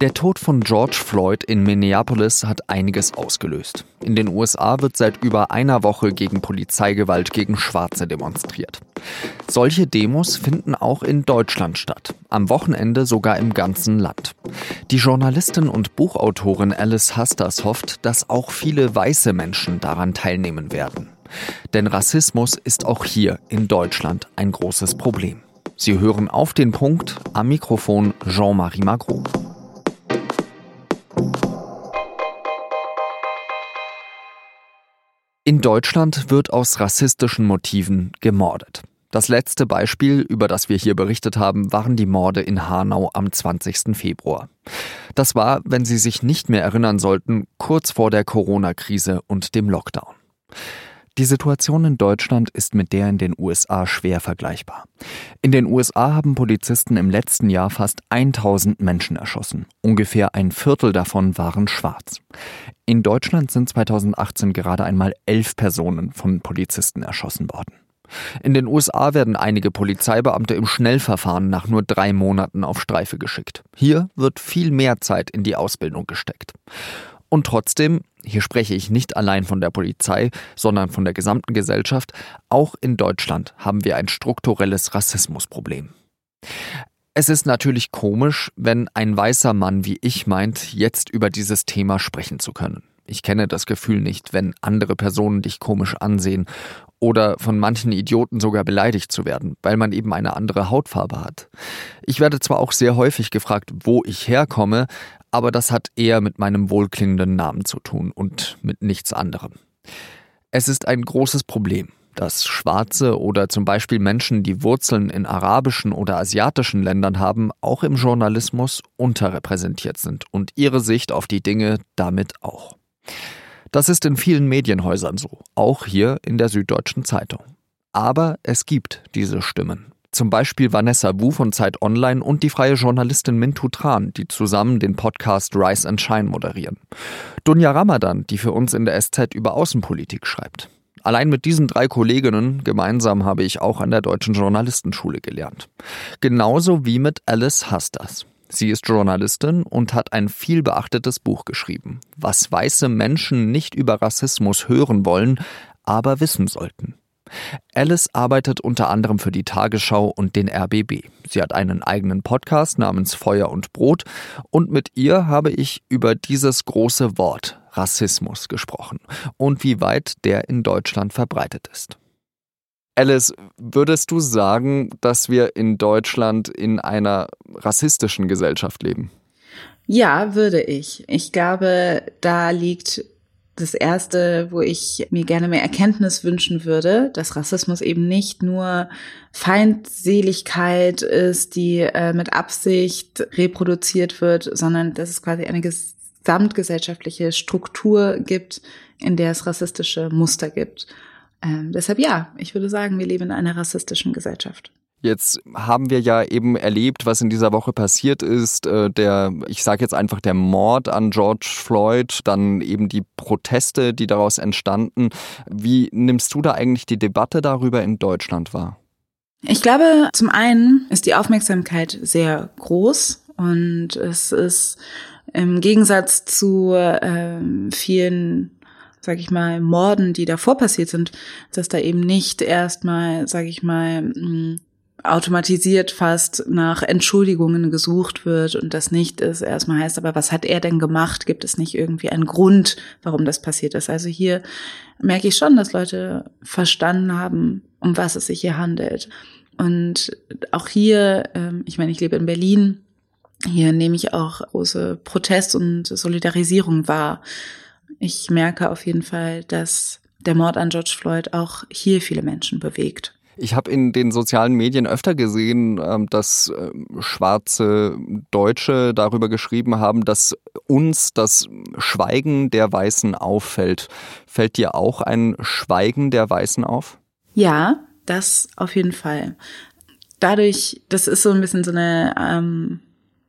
Der Tod von George Floyd in Minneapolis hat einiges ausgelöst. In den USA wird seit über einer Woche gegen Polizeigewalt gegen Schwarze demonstriert. Solche Demos finden auch in Deutschland statt, am Wochenende sogar im ganzen Land. Die Journalistin und Buchautorin Alice Hasters hofft, dass auch viele weiße Menschen daran teilnehmen werden. Denn Rassismus ist auch hier in Deutschland ein großes Problem. Sie hören auf den Punkt am Mikrofon Jean-Marie Magro. In Deutschland wird aus rassistischen Motiven gemordet. Das letzte Beispiel, über das wir hier berichtet haben, waren die Morde in Hanau am 20. Februar. Das war, wenn Sie sich nicht mehr erinnern sollten, kurz vor der Corona-Krise und dem Lockdown. Die Situation in Deutschland ist mit der in den USA schwer vergleichbar. In den USA haben Polizisten im letzten Jahr fast 1000 Menschen erschossen. Ungefähr ein Viertel davon waren schwarz. In Deutschland sind 2018 gerade einmal elf Personen von Polizisten erschossen worden. In den USA werden einige Polizeibeamte im Schnellverfahren nach nur drei Monaten auf Streife geschickt. Hier wird viel mehr Zeit in die Ausbildung gesteckt. Und trotzdem, hier spreche ich nicht allein von der Polizei, sondern von der gesamten Gesellschaft, auch in Deutschland haben wir ein strukturelles Rassismusproblem. Es ist natürlich komisch, wenn ein weißer Mann wie ich meint, jetzt über dieses Thema sprechen zu können. Ich kenne das Gefühl nicht, wenn andere Personen dich komisch ansehen oder von manchen Idioten sogar beleidigt zu werden, weil man eben eine andere Hautfarbe hat. Ich werde zwar auch sehr häufig gefragt, wo ich herkomme, aber das hat eher mit meinem wohlklingenden Namen zu tun und mit nichts anderem. Es ist ein großes Problem, dass Schwarze oder zum Beispiel Menschen, die Wurzeln in arabischen oder asiatischen Ländern haben, auch im Journalismus unterrepräsentiert sind und ihre Sicht auf die Dinge damit auch. Das ist in vielen Medienhäusern so, auch hier in der Süddeutschen Zeitung. Aber es gibt diese Stimmen. Zum Beispiel Vanessa Wu von Zeit Online und die freie Journalistin Mintu Tran, die zusammen den Podcast Rise and Shine moderieren. Dunja Ramadan, die für uns in der SZ über Außenpolitik schreibt. Allein mit diesen drei Kolleginnen gemeinsam habe ich auch an der Deutschen Journalistenschule gelernt. Genauso wie mit Alice Hasters. Sie ist Journalistin und hat ein viel beachtetes Buch geschrieben, was weiße Menschen nicht über Rassismus hören wollen, aber wissen sollten. Alice arbeitet unter anderem für die Tagesschau und den RBB. Sie hat einen eigenen Podcast namens Feuer und Brot und mit ihr habe ich über dieses große Wort Rassismus gesprochen und wie weit der in Deutschland verbreitet ist. Alice, würdest du sagen, dass wir in Deutschland in einer rassistischen Gesellschaft leben? Ja, würde ich. Ich glaube, da liegt das erste, wo ich mir gerne mehr Erkenntnis wünschen würde, dass Rassismus eben nicht nur Feindseligkeit ist, die äh, mit Absicht reproduziert wird, sondern dass es quasi eine gesamtgesellschaftliche Struktur gibt, in der es rassistische Muster gibt. Ähm, deshalb ja, ich würde sagen, wir leben in einer rassistischen Gesellschaft. Jetzt haben wir ja eben erlebt, was in dieser Woche passiert ist. Äh, der, ich sage jetzt einfach der Mord an George Floyd, dann eben die Proteste, die daraus entstanden. Wie nimmst du da eigentlich die Debatte darüber in Deutschland wahr? Ich glaube, zum einen ist die Aufmerksamkeit sehr groß und es ist im Gegensatz zu ähm, vielen sag ich mal, Morden, die davor passiert sind, dass da eben nicht erstmal, sag ich mal, mm, automatisiert fast nach Entschuldigungen gesucht wird und das nicht ist erstmal heißt, aber was hat er denn gemacht? Gibt es nicht irgendwie einen Grund, warum das passiert ist? Also hier merke ich schon, dass Leute verstanden haben, um was es sich hier handelt. Und auch hier, ähm, ich meine, ich lebe in Berlin, hier nehme ich auch große Protest und Solidarisierung wahr ich merke auf jeden Fall, dass der Mord an George Floyd auch hier viele Menschen bewegt. Ich habe in den sozialen Medien öfter gesehen, ähm, dass ähm, schwarze Deutsche darüber geschrieben haben, dass uns das Schweigen der Weißen auffällt. Fällt dir auch ein Schweigen der Weißen auf? Ja, das auf jeden Fall. Dadurch, das ist so ein bisschen so eine ähm,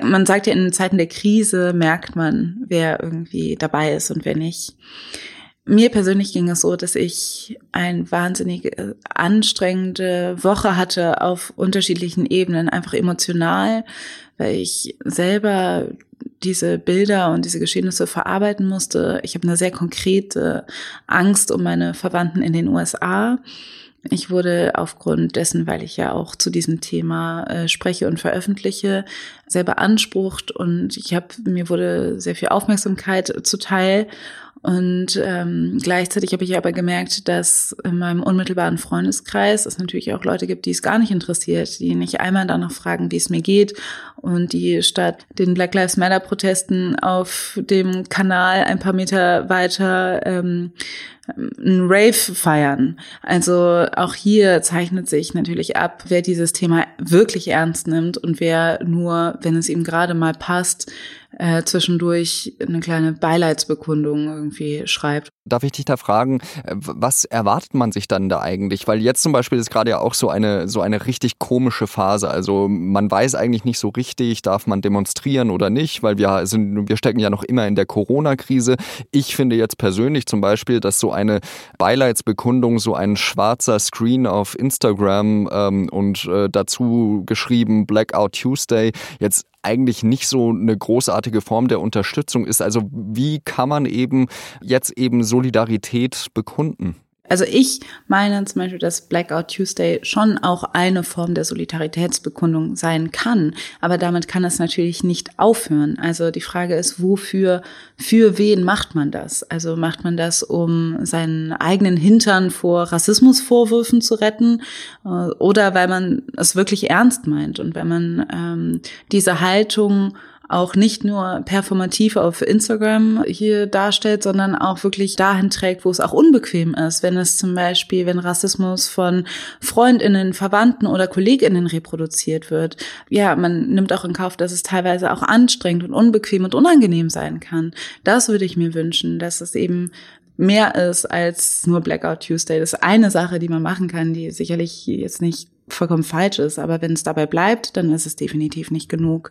man sagt ja, in Zeiten der Krise merkt man, wer irgendwie dabei ist und wer nicht. mir persönlich ging es so, dass ich eine wahnsinnig äh, anstrengende Woche hatte auf unterschiedlichen Ebenen, einfach emotional, weil ich selber diese Bilder und diese Geschehnisse verarbeiten musste. Ich habe eine sehr konkrete Angst um meine Verwandten in den USA. Ich wurde aufgrund dessen, weil ich ja auch zu diesem Thema äh, spreche und veröffentliche, sehr beansprucht und ich habe mir wurde sehr viel Aufmerksamkeit zuteil. Und ähm, gleichzeitig habe ich aber gemerkt, dass in meinem unmittelbaren Freundeskreis es natürlich auch Leute gibt, die es gar nicht interessiert, die nicht einmal danach fragen, wie es mir geht. Und die statt den Black Lives Matter Protesten auf dem Kanal ein paar Meter weiter ähm, ein Rave feiern. Also auch hier zeichnet sich natürlich ab, wer dieses Thema wirklich ernst nimmt und wer nur, wenn es ihm gerade mal passt, äh, zwischendurch eine kleine Beileidsbekundung irgendwie schreibt. Darf ich dich da fragen, äh, was erwartet man sich dann da eigentlich? Weil jetzt zum Beispiel ist gerade ja auch so eine, so eine richtig komische Phase. Also man weiß eigentlich nicht so richtig, darf man demonstrieren oder nicht, weil wir sind, wir stecken ja noch immer in der Corona-Krise. Ich finde jetzt persönlich zum Beispiel, dass so eine Beileidsbekundung, so ein schwarzer Screen auf Instagram ähm, und äh, dazu geschrieben Blackout Tuesday jetzt eigentlich nicht so eine großartige Form der Unterstützung ist. Also wie kann man eben jetzt eben Solidarität bekunden? Also ich meine zum Beispiel, dass Blackout Tuesday schon auch eine Form der Solidaritätsbekundung sein kann, aber damit kann es natürlich nicht aufhören. Also die Frage ist, wofür, für wen macht man das? Also macht man das, um seinen eigenen Hintern vor Rassismusvorwürfen zu retten äh, oder weil man es wirklich ernst meint und wenn man ähm, diese Haltung auch nicht nur performativ auf Instagram hier darstellt, sondern auch wirklich dahin trägt, wo es auch unbequem ist. Wenn es zum Beispiel, wenn Rassismus von Freundinnen, Verwandten oder Kolleginnen reproduziert wird. Ja, man nimmt auch in Kauf, dass es teilweise auch anstrengend und unbequem und unangenehm sein kann. Das würde ich mir wünschen, dass es eben mehr ist als nur Blackout Tuesday. Das ist eine Sache, die man machen kann, die sicherlich jetzt nicht vollkommen falsch ist. Aber wenn es dabei bleibt, dann ist es definitiv nicht genug.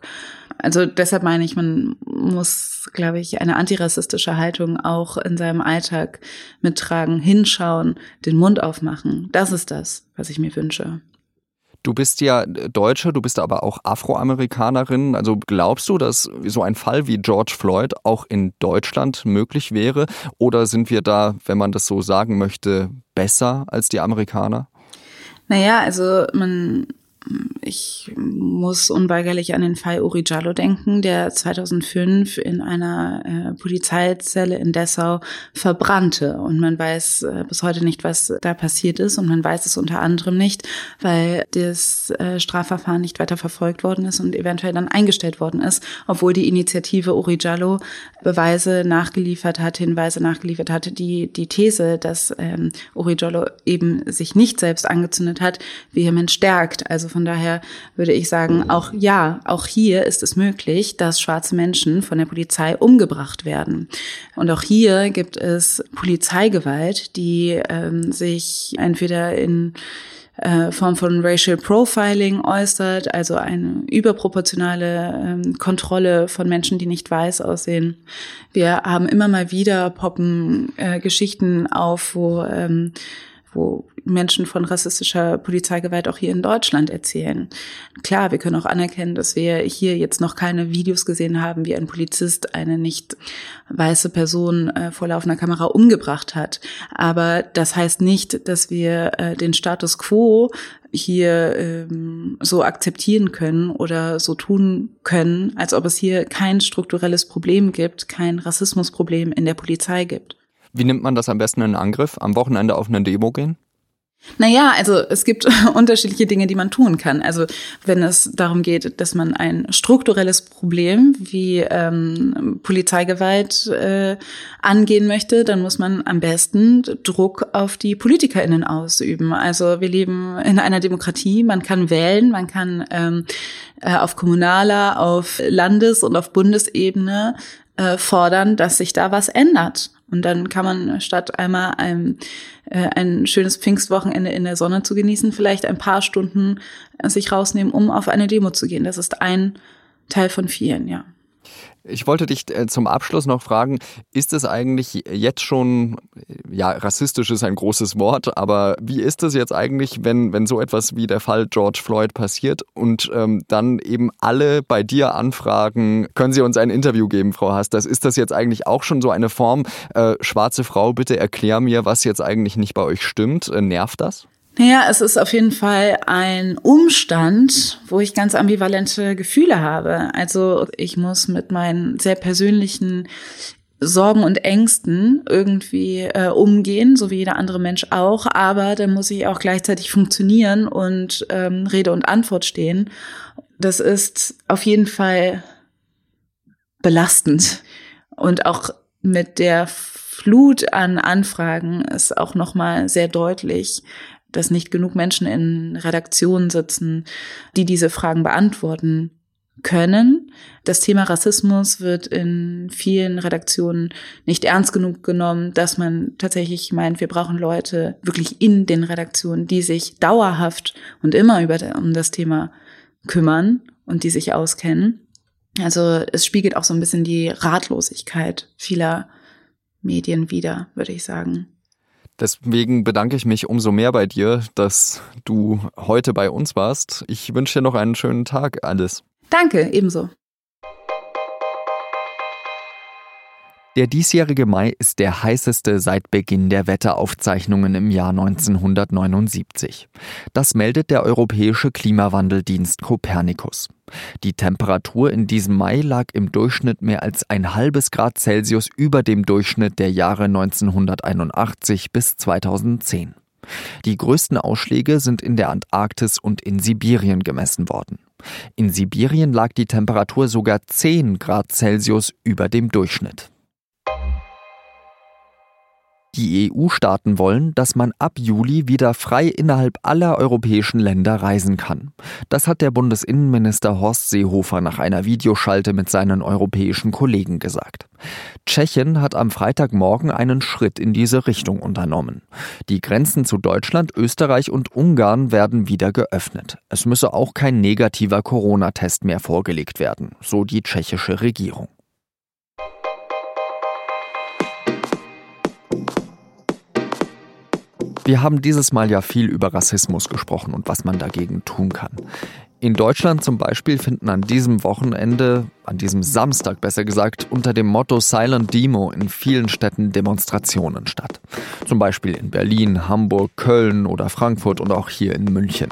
Also deshalb meine ich, man muss, glaube ich, eine antirassistische Haltung auch in seinem Alltag mittragen, hinschauen, den Mund aufmachen. Das ist das, was ich mir wünsche. Du bist ja Deutsche, du bist aber auch Afroamerikanerin. Also glaubst du, dass so ein Fall wie George Floyd auch in Deutschland möglich wäre? Oder sind wir da, wenn man das so sagen möchte, besser als die Amerikaner? Naja, also man ich muss unweigerlich an den Fall Uri Jallo denken, der 2005 in einer äh, Polizeizelle in Dessau verbrannte. Und man weiß äh, bis heute nicht, was da passiert ist. Und man weiß es unter anderem nicht, weil das äh, Strafverfahren nicht weiter verfolgt worden ist und eventuell dann eingestellt worden ist, obwohl die Initiative Uri Jallo Beweise nachgeliefert hat, Hinweise nachgeliefert hatte, die die These, dass ähm, Uri Jallo eben sich nicht selbst angezündet hat, vehement stärkt. Also von daher würde ich sagen, auch ja, auch hier ist es möglich, dass schwarze Menschen von der Polizei umgebracht werden. Und auch hier gibt es Polizeigewalt, die ähm, sich entweder in äh, Form von Racial Profiling äußert, also eine überproportionale ähm, Kontrolle von Menschen, die nicht weiß aussehen. Wir haben immer mal wieder poppen äh, Geschichten auf, wo ähm, wo Menschen von rassistischer Polizeigewalt auch hier in Deutschland erzählen. Klar, wir können auch anerkennen, dass wir hier jetzt noch keine Videos gesehen haben, wie ein Polizist eine nicht weiße Person äh, vor laufender Kamera umgebracht hat. Aber das heißt nicht, dass wir äh, den Status quo hier ähm, so akzeptieren können oder so tun können, als ob es hier kein strukturelles Problem gibt, kein Rassismusproblem in der Polizei gibt. Wie nimmt man das am besten in Angriff? Am Wochenende auf eine Demo gehen? Naja, also es gibt unterschiedliche Dinge, die man tun kann. Also wenn es darum geht, dass man ein strukturelles Problem wie ähm, Polizeigewalt äh, angehen möchte, dann muss man am besten Druck auf die PolitikerInnen ausüben. Also wir leben in einer Demokratie, man kann wählen, man kann ähm, äh, auf kommunaler, auf Landes- und auf Bundesebene äh, fordern, dass sich da was ändert. Und dann kann man statt einmal ein, äh, ein schönes Pfingstwochenende in der Sonne zu genießen, vielleicht ein paar Stunden äh, sich rausnehmen, um auf eine Demo zu gehen. Das ist ein Teil von vielen, ja. Ich wollte dich äh, zum Abschluss noch fragen, ist es eigentlich jetzt schon, ja, rassistisch ist ein großes Wort, aber wie ist es jetzt eigentlich, wenn, wenn so etwas wie der Fall George Floyd passiert und ähm, dann eben alle bei dir anfragen, können Sie uns ein Interview geben, Frau Hastas? Ist das jetzt eigentlich auch schon so eine Form, äh, schwarze Frau, bitte erklär mir, was jetzt eigentlich nicht bei euch stimmt? Äh, nervt das? Naja, es ist auf jeden Fall ein Umstand, wo ich ganz ambivalente Gefühle habe. Also ich muss mit meinen sehr persönlichen Sorgen und Ängsten irgendwie äh, umgehen, so wie jeder andere Mensch auch. Aber dann muss ich auch gleichzeitig funktionieren und ähm, Rede und Antwort stehen. Das ist auf jeden Fall belastend und auch mit der Flut an Anfragen ist auch noch mal sehr deutlich, dass nicht genug Menschen in Redaktionen sitzen, die diese Fragen beantworten können. Das Thema Rassismus wird in vielen Redaktionen nicht ernst genug genommen, dass man tatsächlich meint, wir brauchen Leute wirklich in den Redaktionen, die sich dauerhaft und immer über um das Thema kümmern und die sich auskennen. Also es spiegelt auch so ein bisschen die Ratlosigkeit vieler Medien wider, würde ich sagen. Deswegen bedanke ich mich umso mehr bei dir, dass du heute bei uns warst. Ich wünsche dir noch einen schönen Tag, Alice. Danke, ebenso. Der diesjährige Mai ist der heißeste seit Beginn der Wetteraufzeichnungen im Jahr 1979. Das meldet der europäische Klimawandeldienst Copernicus. Die Temperatur in diesem Mai lag im Durchschnitt mehr als ein halbes Grad Celsius über dem Durchschnitt der Jahre 1981 bis 2010. Die größten Ausschläge sind in der Antarktis und in Sibirien gemessen worden. In Sibirien lag die Temperatur sogar 10 Grad Celsius über dem Durchschnitt. Die EU-Staaten wollen, dass man ab Juli wieder frei innerhalb aller europäischen Länder reisen kann. Das hat der Bundesinnenminister Horst Seehofer nach einer Videoschalte mit seinen europäischen Kollegen gesagt. Tschechien hat am Freitagmorgen einen Schritt in diese Richtung unternommen. Die Grenzen zu Deutschland, Österreich und Ungarn werden wieder geöffnet. Es müsse auch kein negativer Corona-Test mehr vorgelegt werden, so die tschechische Regierung. Wir haben dieses Mal ja viel über Rassismus gesprochen und was man dagegen tun kann. In Deutschland zum Beispiel finden an diesem Wochenende, an diesem Samstag besser gesagt, unter dem Motto Silent Demo in vielen Städten Demonstrationen statt. Zum Beispiel in Berlin, Hamburg, Köln oder Frankfurt und auch hier in München.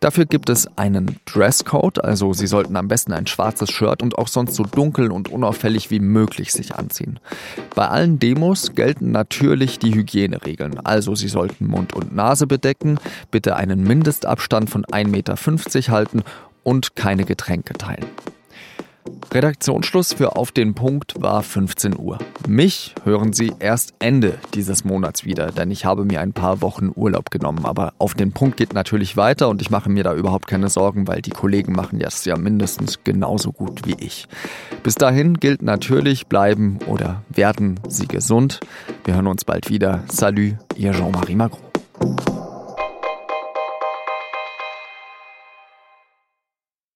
Dafür gibt es einen Dresscode, also Sie sollten am besten ein schwarzes Shirt und auch sonst so dunkel und unauffällig wie möglich sich anziehen. Bei allen Demos gelten natürlich die Hygieneregeln, also Sie sollten Mund und Nase bedecken, bitte einen Mindestabstand von 1,50 Meter halten und keine Getränke teilen. Redaktionsschluss für Auf den Punkt war 15 Uhr. Mich hören Sie erst Ende dieses Monats wieder, denn ich habe mir ein paar Wochen Urlaub genommen. Aber Auf den Punkt geht natürlich weiter und ich mache mir da überhaupt keine Sorgen, weil die Kollegen machen das ja mindestens genauso gut wie ich. Bis dahin gilt natürlich, bleiben oder werden Sie gesund. Wir hören uns bald wieder. Salut, Ihr Jean-Marie Macron.